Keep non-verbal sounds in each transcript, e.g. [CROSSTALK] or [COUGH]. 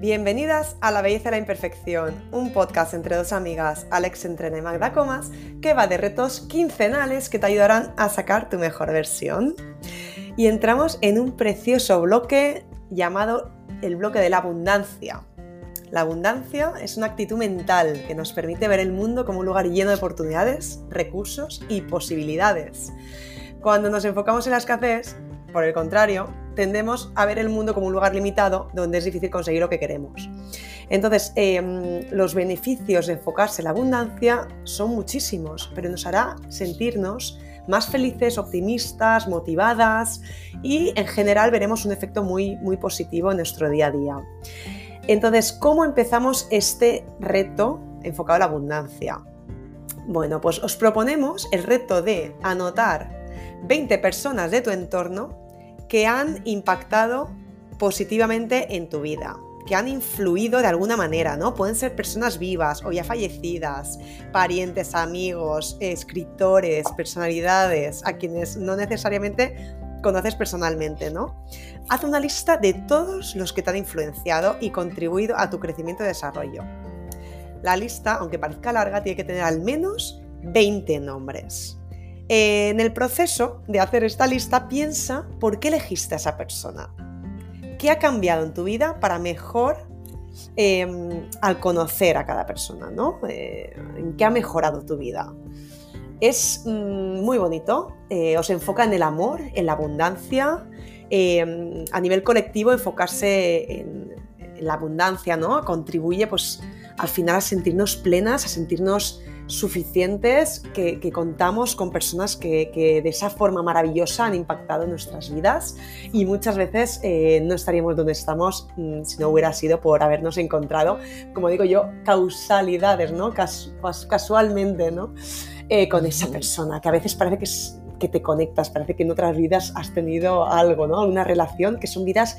Bienvenidas a La Belleza y la Imperfección, un podcast entre dos amigas, Alex Entrena y Magda Comas, que va de retos quincenales que te ayudarán a sacar tu mejor versión. Y entramos en un precioso bloque llamado el bloque de la abundancia. La abundancia es una actitud mental que nos permite ver el mundo como un lugar lleno de oportunidades, recursos y posibilidades. Cuando nos enfocamos en la escasez, por el contrario, tendemos a ver el mundo como un lugar limitado donde es difícil conseguir lo que queremos. Entonces, em, los beneficios de enfocarse en la abundancia son muchísimos, pero nos hará sentirnos más felices, optimistas, motivadas y en general veremos un efecto muy, muy positivo en nuestro día a día. Entonces, ¿cómo empezamos este reto enfocado en la abundancia? Bueno, pues os proponemos el reto de anotar 20 personas de tu entorno que han impactado positivamente en tu vida, que han influido de alguna manera, ¿no? Pueden ser personas vivas o ya fallecidas, parientes, amigos, escritores, personalidades, a quienes no necesariamente conoces personalmente, ¿no? Haz una lista de todos los que te han influenciado y contribuido a tu crecimiento y desarrollo. La lista, aunque parezca larga, tiene que tener al menos 20 nombres. En el proceso de hacer esta lista, piensa por qué elegiste a esa persona. ¿Qué ha cambiado en tu vida para mejor em, al conocer a cada persona? ¿no? Eh, ¿En qué ha mejorado tu vida? Es mm, muy bonito, eh, os enfoca en el amor, en la abundancia, em, a nivel colectivo enfocarse en, en, la abundancia, ¿no? Contribuye pues al final a sentirnos plenas, a sentirnos suficientes que, contamos con personas que, de esa forma maravillosa han impactado nuestras vidas y muchas veces eh, no estaríamos donde estamos mm, si no hubiera sido por habernos encontrado, como digo yo, causalidades, ¿no? casualmente, ¿no? Eh, con esa persona, que a veces parece que, que te conectas, parece que en otras vidas has tenido algo, ¿no? Una relación que son vidas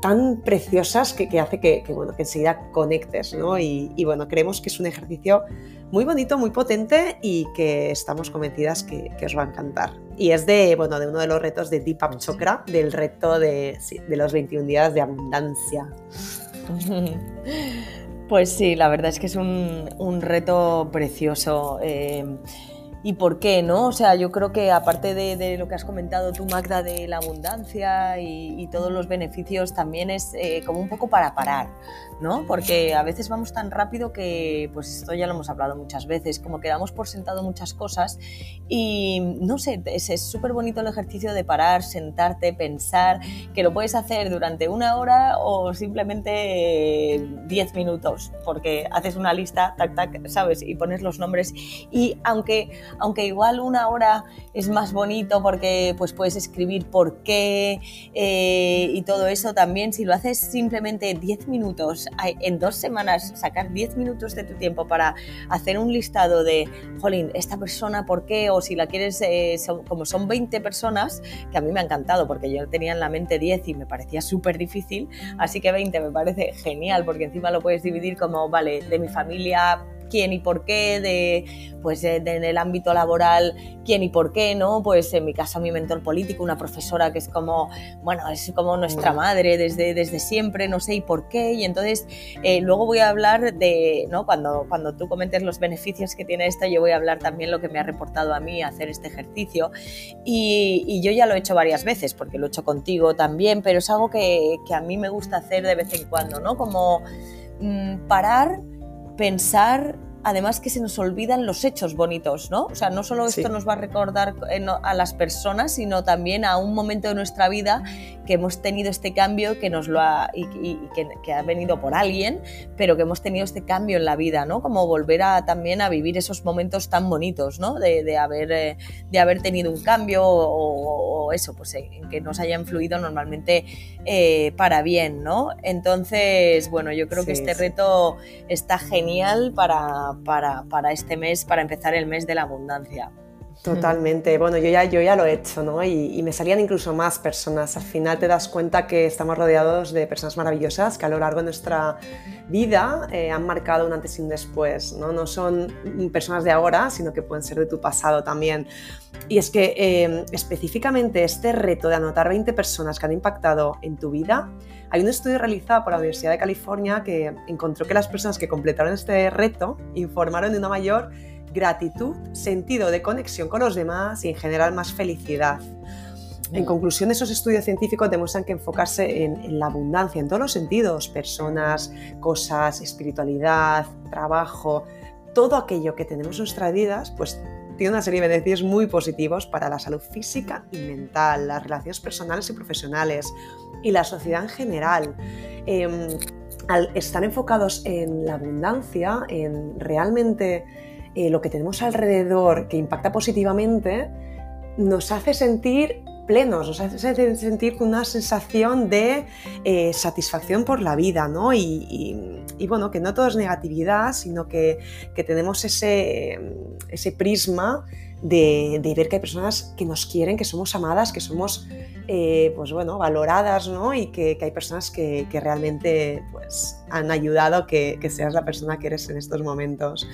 tan preciosas que, hace que, bueno, que enseguida conectes, ¿no? Y, bueno, creemos que es un ejercicio muy bonito, muy potente y que estamos convencidas que, os va a encantar. Y es de, bueno, de uno de los retos de Deepak Chokra, del reto de, de los 21 días de abundancia. [LAUGHS] Pues sí, la verdad es que es un, un reto precioso. Eh, y por qué, ¿no? O sea, yo creo que aparte de, lo que has comentado tú, Magda, de la abundancia y, todos los beneficios, también es eh, como un poco para parar, ¿no? Porque a veces vamos tan rápido que, pues esto ya lo hemos hablado muchas veces, como que damos por sentado muchas cosas y, no sé, es súper bonito el ejercicio de parar, sentarte, pensar, que lo puedes hacer durante una hora o simplemente 10 minutos, porque haces una lista, tac, tac, ¿sabes? Y pones los nombres y aunque aunque igual una hora es más bonito porque pues puedes escribir por qué eh, y todo eso también, si lo haces simplemente 10 minutos, en dos semanas sacar 10 minutos de tu tiempo para hacer un listado de, jolín, esta persona por qué, o si la quieres, eh, como son 20 personas, que a mí me ha encantado porque yo tenía en la mente 10 y me parecía súper difícil, así que 20 me parece genial porque encima lo puedes dividir como, vale, de mi familia quién y por qué, de, pues en el ámbito laboral, quién y por qué, ¿no? Pues en mi caso mi mentor político, una profesora que es como, bueno, es como nuestra madre desde, desde siempre, no sé y por qué, y entonces eh, luego voy a hablar de, ¿no? Cuando, cuando tú comentes los beneficios que tiene esta, yo voy a hablar también lo que me ha reportado a mí hacer este ejercicio, y, y yo ya lo he hecho varias veces, porque lo he hecho contigo también, pero es algo que, que a mí me gusta hacer de vez en cuando, ¿no? Como mmm, parar pensar además que se nos olvidan los hechos bonitos, ¿no? O sea, no solo esto nos va a recordar eh, a las personas, sino también a un momento de nuestra vida que hemos tenido este cambio que nos lo ha, y, que, ha venido por alguien, pero que hemos tenido este cambio en la vida, ¿no? Como volver a también a vivir esos momentos tan bonitos, ¿no? De, haber, eh, de haber tenido un cambio o, eso, pues en que nos haya influido normalmente eh, para bien, ¿no? Entonces, bueno, yo creo que este reto está genial para para, este mes, para empezar el mes de la abundancia. Totalmente. Bueno, yo ya, yo ya lo he hecho, ¿no? Y, me salían incluso más personas. Al final te das cuenta que estamos rodeados de personas maravillosas que a lo largo de nuestra vida eh, han marcado un antes y un después, ¿no? No son personas de ahora, sino que pueden ser de tu pasado también. Y es que em, específicamente este reto de anotar 20 personas que han impactado en tu vida, hay un estudio realizado por la Universidad de California que encontró que las personas que completaron este reto informaron de una mayor gratitud, sentido de conexión con los demás y en general más felicidad. En conclusión, esos estudios científicos demuestran que enfocarse en, la abundancia en todos los sentidos, personas, cosas, espiritualidad, trabajo, todo aquello que tenemos en nuestras vidas, pues tiene una serie de beneficios muy positivos para la salud física y mental, las relaciones personales y profesionales y la sociedad en general. Em, al estar enfocados en la abundancia, en realmente eh, lo que tenemos alrededor que impacta positivamente, nos hace sentir plenos, nos hace sentir una sensación de eh, satisfacción por la vida, ¿no? Y, bueno, que no todo es negatividad, sino que, tenemos ese, ese prisma de, ver que hay personas que nos quieren, que somos amadas, que somos eh, pues bueno, valoradas ¿no? y que, hay personas que, realmente pues, han ayudado a que, seas la persona que eres en estos momentos.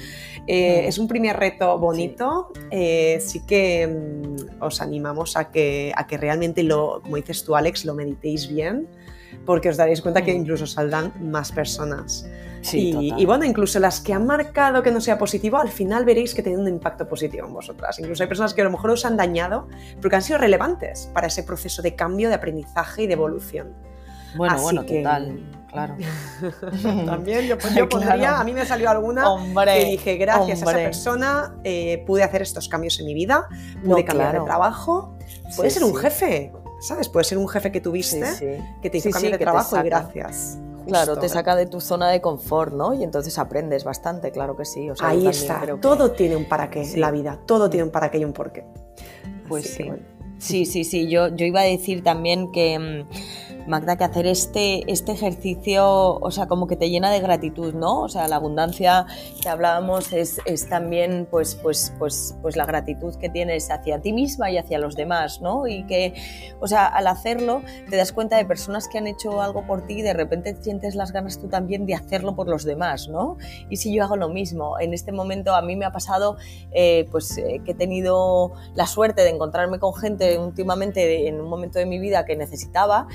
Eh, es un primer reto bonito, sí, eh, que mm, os animamos a que, a que realmente, lo, como dices tú Alex, lo meditéis bien porque os daréis cuenta que incluso saldrán más personas. y, bueno, incluso las que han marcado que no sea positivo, al final veréis que tienen un impacto positivo en vosotras. Incluso hay personas que a lo mejor os han dañado, pero que han sido relevantes para ese proceso de cambio, de aprendizaje y de evolución. Bueno, bueno, total, claro. [LAUGHS] También yo, [LAUGHS] yo pondría, a mí me salió alguna que dije, gracias a esa persona eh, pude hacer estos cambios en mi vida, pude cambiar de trabajo. Puede ser un jefe, ¿sabes? Puede ser un jefe que tuviste que te hizo cambiar de trabajo y gracias. claro, te saca de tu zona de confort, ¿no? Y entonces aprendes bastante, claro que sí. Ahí está, todo tiene un para qué en la vida, todo tiene un para qué y un por qué. Pues sí. Sí, sí, sí, yo, yo iba a decir también que mm, Magda, que hacer este, este ejercicio, o sea, como que te llena de gratitud, ¿no? O sea, la abundancia que hablábamos es, es, también, pues, pues, pues, pues la gratitud que tienes hacia ti misma y hacia los demás, ¿no? Y que, o sea, al hacerlo te das cuenta de personas que han hecho algo por ti y de repente sientes las ganas tú también de hacerlo por los demás, ¿no? Y si yo hago lo mismo, en este momento a mí me ha pasado, eh, pues, eh, que he tenido la suerte de encontrarme con gente últimamente en un momento de mi vida que necesitaba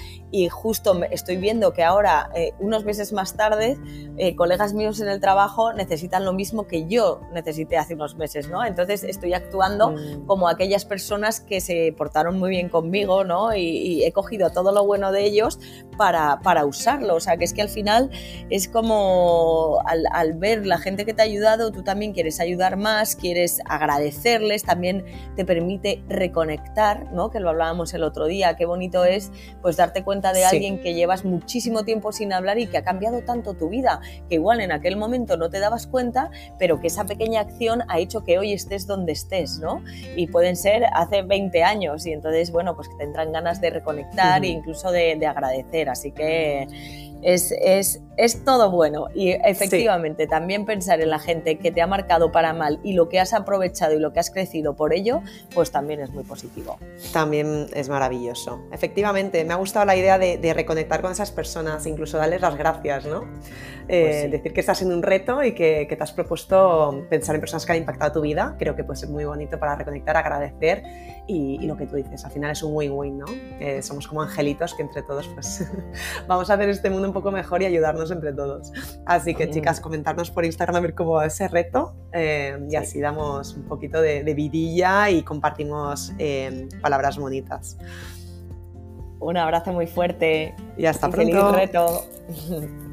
justo estoy viendo que ahora, eh, unos meses más tarde, eh, colegas míos en el trabajo necesitan lo mismo que yo necesité hace unos meses, ¿no? Entonces estoy actuando mm. como aquellas personas que se portaron muy bien conmigo, ¿no? Y, he cogido todo lo bueno de ellos para, para, usarlo. O sea, que es que al final es como al, al ver la gente que te ha ayudado, tú también quieres ayudar más, quieres agradecerles, también te permite reconectar, ¿no? Que lo hablábamos el otro día, qué bonito es pues darte cuenta de alguien que llevas muchísimo tiempo sin hablar y que ha cambiado tanto tu vida, que igual en aquel momento no te dabas cuenta, pero que esa pequeña acción ha hecho que hoy estés donde estés, ¿no? Y pueden ser hace 20 años y entonces, bueno, pues que tendrán ganas de reconectar e incluso de, de agradecer. Así que es, es, es, todo bueno y efectivamente también pensar en la gente que te ha marcado para mal y lo que has aprovechado y lo que has crecido por ello, pues también es muy positivo. También es maravilloso. Efectivamente, me ha gustado la idea de, de reconectar con esas personas, incluso darles las gracias, ¿no? Eh, pues decir que estás en un reto y que, que, te has propuesto pensar en personas que han impactado tu vida, creo que puede ser muy bonito para reconectar, agradecer y, y lo que tú dices, al final es un win-win, ¿no? somos como angelitos que entre todos pues [LAUGHS] vamos a hacer este mundo un poco mejor y ayudarnos entre todos. Así que chicas, comentarnos por Instagram a ver cómo va ese reto eh, y así damos un poquito de, vidilla y compartimos eh, palabras bonitas. Un abrazo muy fuerte y hasta pronto. Feliz reto. [LAUGHS]